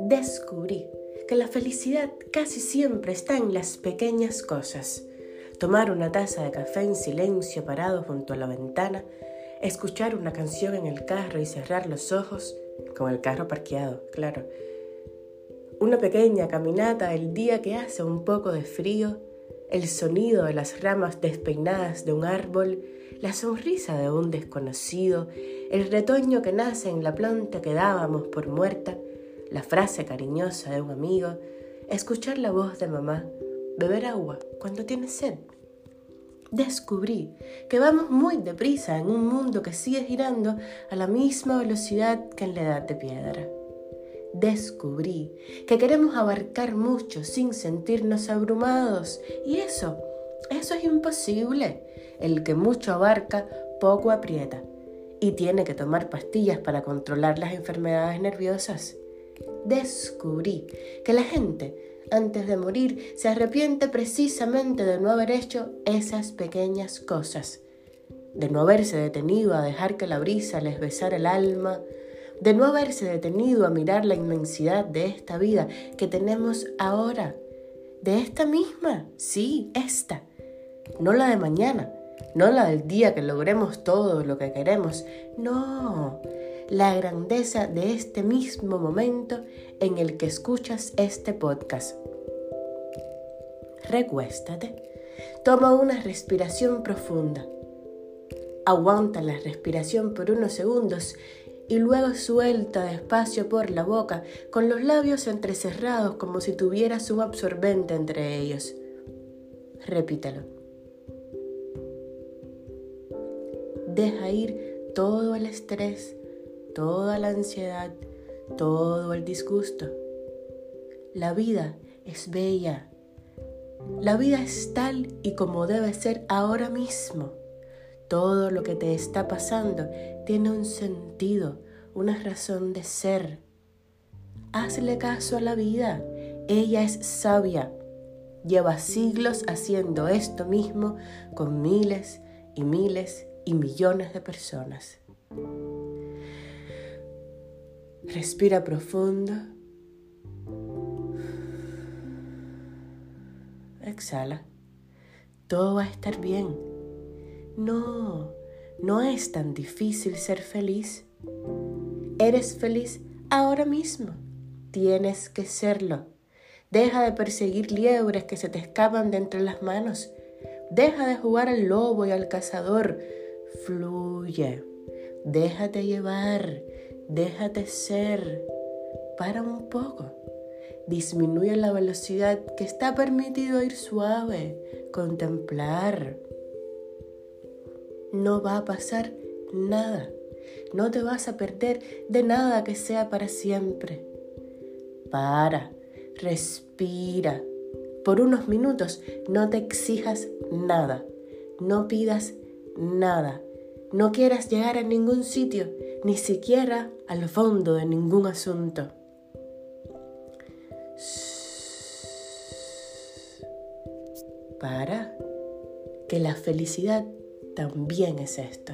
Descubrí que la felicidad casi siempre está en las pequeñas cosas. Tomar una taza de café en silencio parado junto a la ventana, escuchar una canción en el carro y cerrar los ojos, con el carro parqueado, claro. Una pequeña caminata el día que hace un poco de frío, el sonido de las ramas despeinadas de un árbol, la sonrisa de un desconocido, el retoño que nace en la planta que dábamos por muerta, la frase cariñosa de un amigo, escuchar la voz de mamá, beber agua cuando tienes sed. Descubrí que vamos muy deprisa en un mundo que sigue girando a la misma velocidad que en la edad de piedra. Descubrí que queremos abarcar mucho sin sentirnos abrumados. Y eso, eso es imposible. El que mucho abarca, poco aprieta. Y tiene que tomar pastillas para controlar las enfermedades nerviosas. Descubrí que la gente, antes de morir, se arrepiente precisamente de no haber hecho esas pequeñas cosas, de no haberse detenido a dejar que la brisa les besara el alma, de no haberse detenido a mirar la inmensidad de esta vida que tenemos ahora, de esta misma, sí, esta, no la de mañana, no la del día que logremos todo lo que queremos, no, la grandeza de este mismo momento en el que escuchas este podcast. Recuéstate, toma una respiración profunda. Aguanta la respiración por unos segundos y luego suelta despacio por la boca con los labios entrecerrados como si tuvieras un absorbente entre ellos. Repítelo. Deja ir todo el estrés, toda la ansiedad, todo el disgusto. La vida es bella. La vida es tal y como debe ser ahora mismo. Todo lo que te está pasando tiene un sentido, una razón de ser. Hazle caso a la vida. Ella es sabia. Lleva siglos haciendo esto mismo con miles y miles y millones de personas. Respira profundo. Exhala. Todo va a estar bien. No, no es tan difícil ser feliz. Eres feliz ahora mismo. Tienes que serlo. Deja de perseguir liebres que se te escapan de entre las manos. Deja de jugar al lobo y al cazador. Fluye. Déjate llevar. Déjate ser. Para un poco. Disminuye la velocidad que está permitido ir suave. Contemplar. No va a pasar nada. No te vas a perder de nada que sea para siempre. Para. Respira. Por unos minutos no te exijas nada. No pidas nada. No quieras llegar a ningún sitio ni siquiera al fondo de ningún asunto. Para que la felicidad también es esto.